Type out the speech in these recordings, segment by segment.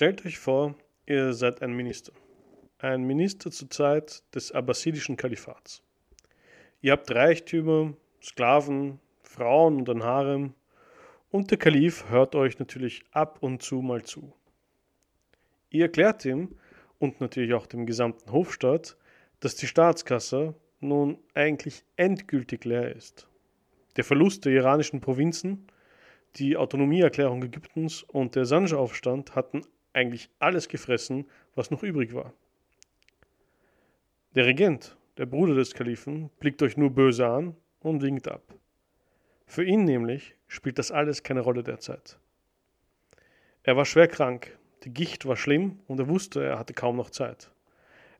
Stellt euch vor, ihr seid ein Minister. Ein Minister zur Zeit des abbasidischen Kalifats. Ihr habt Reichtümer, Sklaven, Frauen und ein Harem und der Kalif hört euch natürlich ab und zu mal zu. Ihr erklärt ihm und natürlich auch dem gesamten Hofstaat, dass die Staatskasse nun eigentlich endgültig leer ist. Der Verlust der iranischen Provinzen, die Autonomieerklärung Ägyptens und der Sanja-Aufstand hatten eigentlich alles gefressen, was noch übrig war. Der Regent, der Bruder des Kalifen, blickt euch nur böse an und winkt ab. Für ihn nämlich spielt das alles keine Rolle derzeit. Er war schwer krank, die Gicht war schlimm und er wusste, er hatte kaum noch Zeit.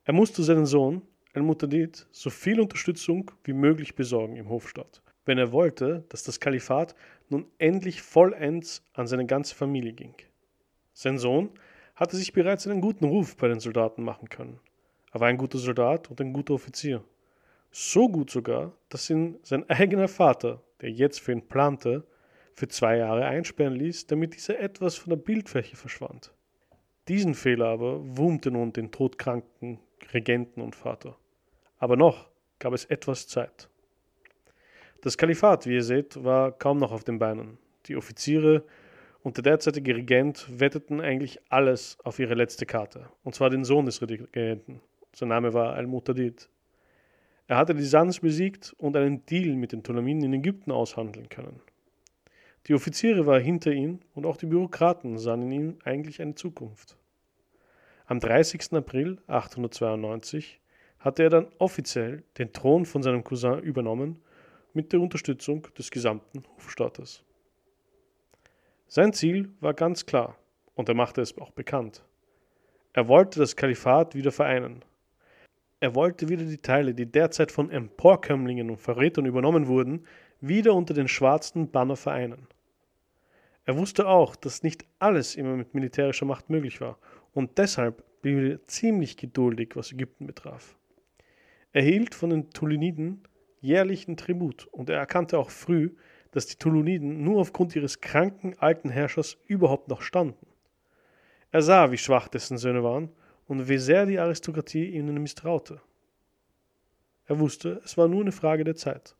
Er musste seinen Sohn, Al-Mutadid, so viel Unterstützung wie möglich besorgen im Hofstaat, wenn er wollte, dass das Kalifat nun endlich vollends an seine ganze Familie ging. Sein Sohn hatte sich bereits einen guten Ruf bei den Soldaten machen können. Er war ein guter Soldat und ein guter Offizier. So gut sogar, dass ihn sein eigener Vater, der jetzt für ihn plante, für zwei Jahre einsperren ließ, damit dieser etwas von der Bildfläche verschwand. Diesen Fehler aber wurmte nun den todkranken Regenten und Vater. Aber noch gab es etwas Zeit. Das Kalifat, wie ihr seht, war kaum noch auf den Beinen. Die Offiziere und der derzeitige Regent wetteten eigentlich alles auf ihre letzte Karte, und zwar den Sohn des Regenten. Sein Name war Al-Mutadid. Er hatte die Sans besiegt und einen Deal mit den Ptolemiden in Ägypten aushandeln können. Die Offiziere waren hinter ihm und auch die Bürokraten sahen in ihm eigentlich eine Zukunft. Am 30. April 892 hatte er dann offiziell den Thron von seinem Cousin übernommen mit der Unterstützung des gesamten Hofstaates. Sein Ziel war ganz klar und er machte es auch bekannt. Er wollte das Kalifat wieder vereinen. Er wollte wieder die Teile, die derzeit von Emporkömmlingen und Verrätern übernommen wurden, wieder unter den schwarzen Banner vereinen. Er wusste auch, dass nicht alles immer mit militärischer Macht möglich war und deshalb blieb er ziemlich geduldig, was Ägypten betraf. Er hielt von den Tuliniden jährlichen Tribut und er erkannte auch früh, dass die Tuluniden nur aufgrund ihres kranken alten Herrschers überhaupt noch standen. Er sah, wie schwach dessen Söhne waren und wie sehr die Aristokratie ihnen misstraute. Er wusste, es war nur eine Frage der Zeit.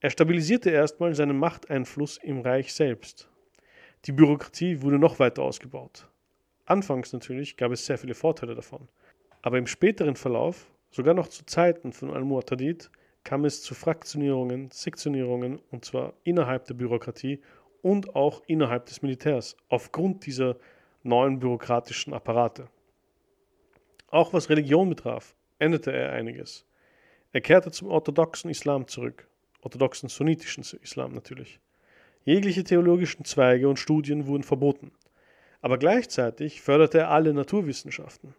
Er stabilisierte erstmal seinen Machteinfluss im Reich selbst. Die Bürokratie wurde noch weiter ausgebaut. Anfangs natürlich gab es sehr viele Vorteile davon, aber im späteren Verlauf, sogar noch zu Zeiten von Al-Mu'tadid, kam es zu Fraktionierungen, Sektionierungen und zwar innerhalb der Bürokratie und auch innerhalb des Militärs aufgrund dieser neuen bürokratischen Apparate. Auch was Religion betraf, änderte er einiges. Er kehrte zum orthodoxen Islam zurück, orthodoxen sunnitischen Islam natürlich. Jegliche theologischen Zweige und Studien wurden verboten, aber gleichzeitig förderte er alle Naturwissenschaften.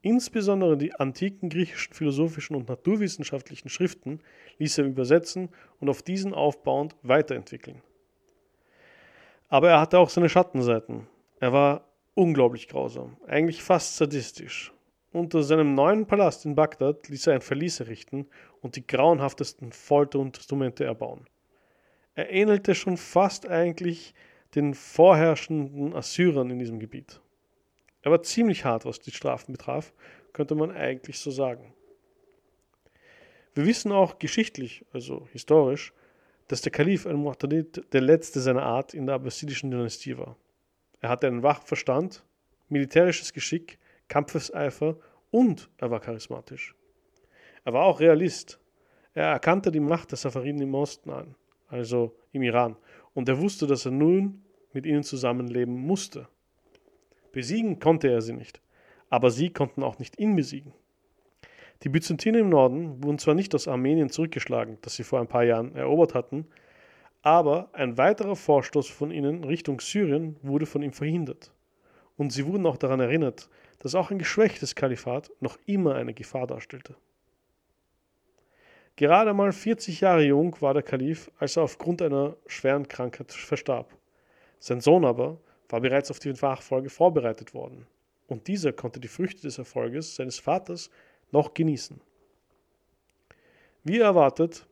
Insbesondere die antiken griechischen philosophischen und naturwissenschaftlichen Schriften ließ er übersetzen und auf diesen aufbauend weiterentwickeln. Aber er hatte auch seine Schattenseiten. Er war unglaublich grausam, eigentlich fast sadistisch. Unter seinem neuen Palast in Bagdad ließ er ein Verlies errichten und die grauenhaftesten Folterinstrumente erbauen. Er ähnelte schon fast eigentlich den vorherrschenden Assyrern in diesem Gebiet. Er war ziemlich hart, was die Strafen betraf, könnte man eigentlich so sagen. Wir wissen auch geschichtlich, also historisch, dass der Kalif al-Mu'tadid der letzte seiner Art in der abbasidischen Dynastie war. Er hatte einen wachen Verstand, militärisches Geschick, Kampfeseifer und er war charismatisch. Er war auch Realist. Er erkannte die Macht der Safariden im Osten an, also im Iran, und er wusste, dass er nun mit ihnen zusammenleben musste. Besiegen konnte er sie nicht, aber sie konnten auch nicht ihn besiegen. Die Byzantiner im Norden wurden zwar nicht aus Armenien zurückgeschlagen, das sie vor ein paar Jahren erobert hatten, aber ein weiterer Vorstoß von ihnen Richtung Syrien wurde von ihm verhindert. Und sie wurden auch daran erinnert, dass auch ein geschwächtes Kalifat noch immer eine Gefahr darstellte. Gerade mal 40 Jahre jung war der Kalif, als er aufgrund einer schweren Krankheit verstarb. Sein Sohn aber war bereits auf die Nachfolge vorbereitet worden, und dieser konnte die Früchte des Erfolges seines Vaters noch genießen. Wie erwartet,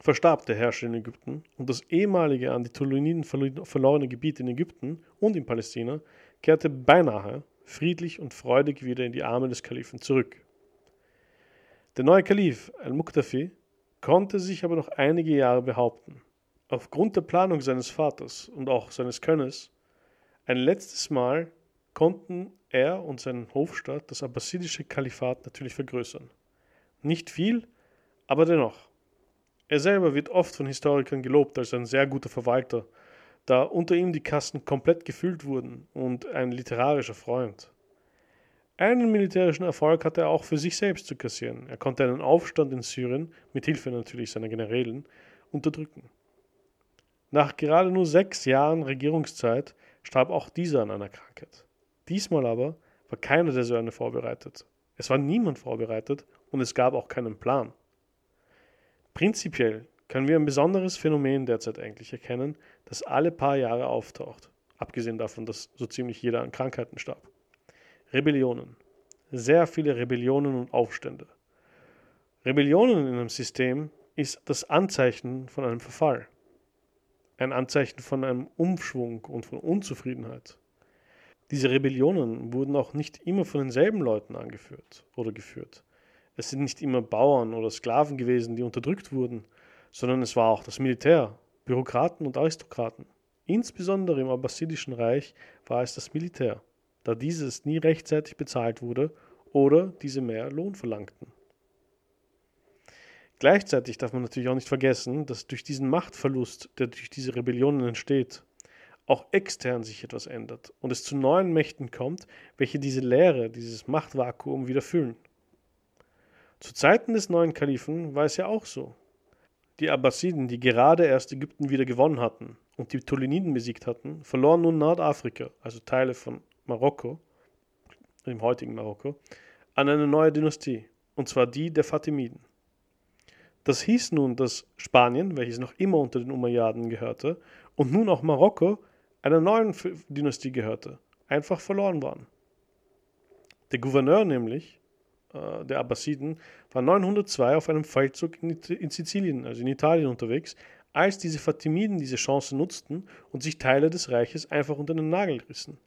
verstarb der Herrscher in Ägypten und das ehemalige an die Tuluniden verlorene Gebiet in Ägypten und in Palästina kehrte beinahe friedlich und freudig wieder in die Arme des Kalifen zurück. Der neue Kalif al-Muqtafi konnte sich aber noch einige Jahre behaupten. Aufgrund der Planung seines Vaters und auch seines Könnens, ein letztes Mal konnten er und sein Hofstaat das abbasidische Kalifat natürlich vergrößern. Nicht viel, aber dennoch. Er selber wird oft von Historikern gelobt als ein sehr guter Verwalter, da unter ihm die Kassen komplett gefüllt wurden und ein literarischer Freund. Einen militärischen Erfolg hatte er auch für sich selbst zu kassieren. Er konnte einen Aufstand in Syrien, mit Hilfe natürlich seiner Generälen, unterdrücken. Nach gerade nur sechs Jahren Regierungszeit starb auch dieser an einer Krankheit. Diesmal aber war keiner der Söhne vorbereitet. Es war niemand vorbereitet und es gab auch keinen Plan. Prinzipiell können wir ein besonderes Phänomen derzeit eigentlich erkennen, das alle paar Jahre auftaucht, abgesehen davon, dass so ziemlich jeder an Krankheiten starb. Rebellionen. Sehr viele Rebellionen und Aufstände. Rebellionen in einem System ist das Anzeichen von einem Verfall. Ein Anzeichen von einem Umschwung und von Unzufriedenheit. Diese Rebellionen wurden auch nicht immer von denselben Leuten angeführt oder geführt. Es sind nicht immer Bauern oder Sklaven gewesen, die unterdrückt wurden, sondern es war auch das Militär, Bürokraten und Aristokraten. Insbesondere im Abbasidischen Reich war es das Militär da dieses nie rechtzeitig bezahlt wurde oder diese mehr Lohn verlangten. Gleichzeitig darf man natürlich auch nicht vergessen, dass durch diesen Machtverlust, der durch diese Rebellionen entsteht, auch extern sich etwas ändert und es zu neuen Mächten kommt, welche diese Leere, dieses Machtvakuum wieder füllen. Zu Zeiten des neuen Kalifen war es ja auch so. Die Abbasiden, die gerade erst Ägypten wieder gewonnen hatten und die Ptoleniden besiegt hatten, verloren nun Nordafrika, also Teile von Marokko, im heutigen Marokko, an eine neue Dynastie, und zwar die der Fatimiden. Das hieß nun, dass Spanien, welches noch immer unter den Umayyaden gehörte, und nun auch Marokko einer neuen Dynastie gehörte, einfach verloren waren. Der Gouverneur nämlich, äh, der Abbasiden, war 902 auf einem Feldzug in, in Sizilien, also in Italien unterwegs, als diese Fatimiden diese Chance nutzten und sich Teile des Reiches einfach unter den Nagel rissen.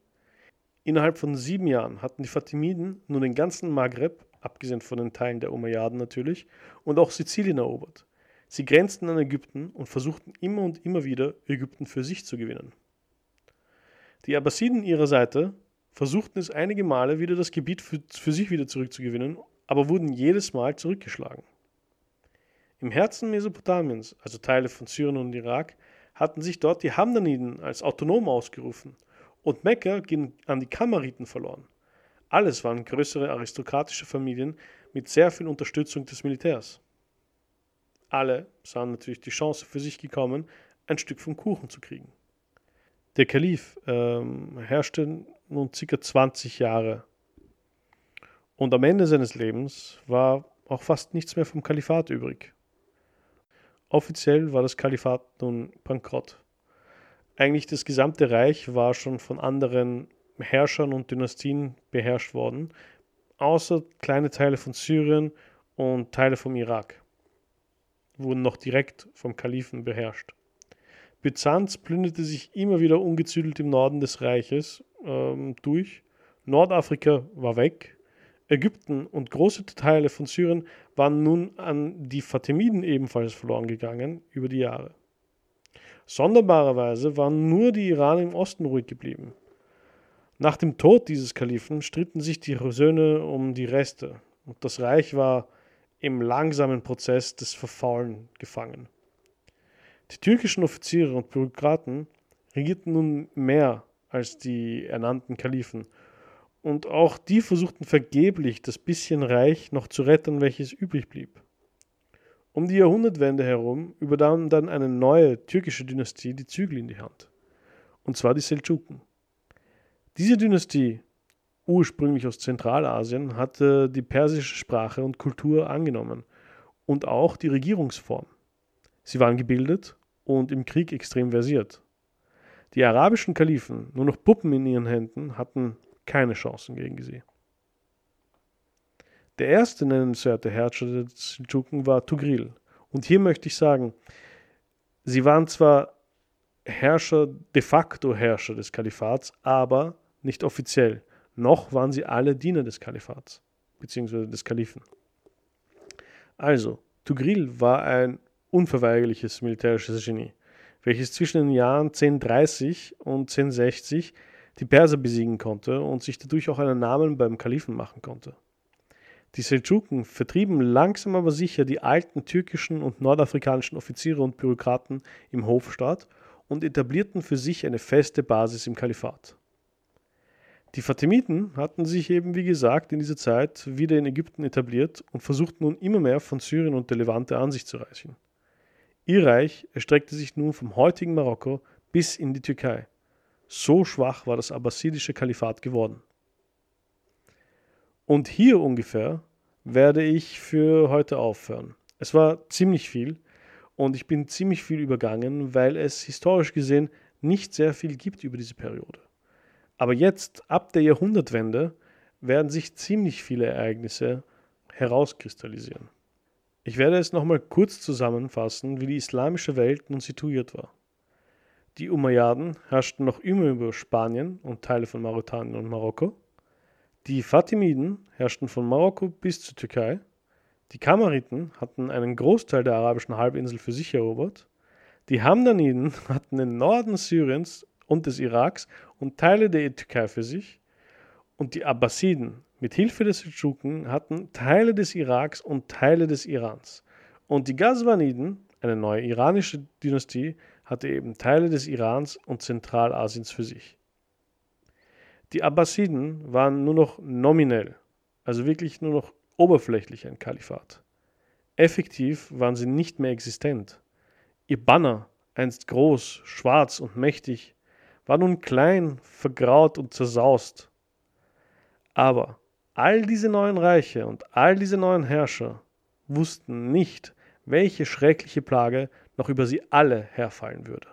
Innerhalb von sieben Jahren hatten die Fatimiden nun den ganzen Maghreb, abgesehen von den Teilen der Umayyaden natürlich, und auch Sizilien erobert. Sie grenzten an Ägypten und versuchten immer und immer wieder, Ägypten für sich zu gewinnen. Die Abbasiden ihrer Seite versuchten es einige Male wieder das Gebiet für, für sich wieder zurückzugewinnen, aber wurden jedes Mal zurückgeschlagen. Im Herzen Mesopotamiens, also Teile von Syrien und Irak, hatten sich dort die Hamdaniden als autonom ausgerufen und Mekka ging an die Kameriten verloren. Alles waren größere aristokratische Familien mit sehr viel Unterstützung des Militärs. Alle sahen natürlich die Chance für sich gekommen, ein Stück vom Kuchen zu kriegen. Der Kalif ähm, herrschte nun ca. 20 Jahre und am Ende seines Lebens war auch fast nichts mehr vom Kalifat übrig. Offiziell war das Kalifat nun bankrott. Eigentlich das gesamte Reich war schon von anderen Herrschern und Dynastien beherrscht worden, außer kleine Teile von Syrien und Teile vom Irak wurden noch direkt vom Kalifen beherrscht. Byzanz plünderte sich immer wieder ungezügelt im Norden des Reiches ähm, durch. Nordafrika war weg. Ägypten und große Teile von Syrien waren nun an die Fatimiden ebenfalls verloren gegangen über die Jahre. Sonderbarerweise waren nur die Iraner im Osten ruhig geblieben. Nach dem Tod dieses Kalifen stritten sich die Söhne um die Reste und das Reich war im langsamen Prozess des Verfaulen gefangen. Die türkischen Offiziere und Bürokraten regierten nun mehr als die ernannten Kalifen und auch die versuchten vergeblich, das bisschen Reich noch zu retten, welches übrig blieb. Um die Jahrhundertwende herum übernahm dann eine neue türkische Dynastie die Zügel in die Hand. Und zwar die Seldschuken. Diese Dynastie, ursprünglich aus Zentralasien, hatte die persische Sprache und Kultur angenommen und auch die Regierungsform. Sie waren gebildet und im Krieg extrem versiert. Die arabischen Kalifen, nur noch Puppen in ihren Händen, hatten keine Chancen gegen sie. Der erste nennenswerte Herrscher der Seldschuken war Tugril. Und hier möchte ich sagen, sie waren zwar Herrscher, de facto Herrscher des Kalifats, aber nicht offiziell, noch waren sie alle Diener des Kalifats, beziehungsweise des Kalifen. Also, Tugril war ein unverweigerliches militärisches Genie, welches zwischen den Jahren 1030 und 1060 die Perser besiegen konnte und sich dadurch auch einen Namen beim Kalifen machen konnte. Die Seldschuken vertrieben langsam aber sicher die alten türkischen und nordafrikanischen Offiziere und Bürokraten im Hofstaat und etablierten für sich eine feste Basis im Kalifat. Die Fatimiden hatten sich eben, wie gesagt, in dieser Zeit wieder in Ägypten etabliert und versuchten nun immer mehr von Syrien und der Levante an sich zu reichen. Ihr Reich erstreckte sich nun vom heutigen Marokko bis in die Türkei. So schwach war das abbasidische Kalifat geworden. Und hier ungefähr werde ich für heute aufhören. Es war ziemlich viel und ich bin ziemlich viel übergangen, weil es historisch gesehen nicht sehr viel gibt über diese Periode. Aber jetzt, ab der Jahrhundertwende, werden sich ziemlich viele Ereignisse herauskristallisieren. Ich werde es nochmal kurz zusammenfassen, wie die islamische Welt nun situiert war. Die Umayyaden herrschten noch immer über Spanien und Teile von Mauretanien und Marokko. Die Fatimiden herrschten von Marokko bis zur Türkei. Die Kamariten hatten einen Großteil der arabischen Halbinsel für sich erobert. Die Hamdaniden hatten den Norden Syriens und des Iraks und Teile der Türkei für sich. Und die Abbasiden mit Hilfe des Seldschuken hatten Teile des Iraks und Teile des Irans. Und die Ghazwaniden, eine neue iranische Dynastie, hatte eben Teile des Irans und Zentralasiens für sich. Die Abbasiden waren nur noch nominell, also wirklich nur noch oberflächlich ein Kalifat. Effektiv waren sie nicht mehr existent. Ihr Banner, einst groß, schwarz und mächtig, war nun klein, vergraut und zersaust. Aber all diese neuen Reiche und all diese neuen Herrscher wussten nicht, welche schreckliche Plage noch über sie alle herfallen würde.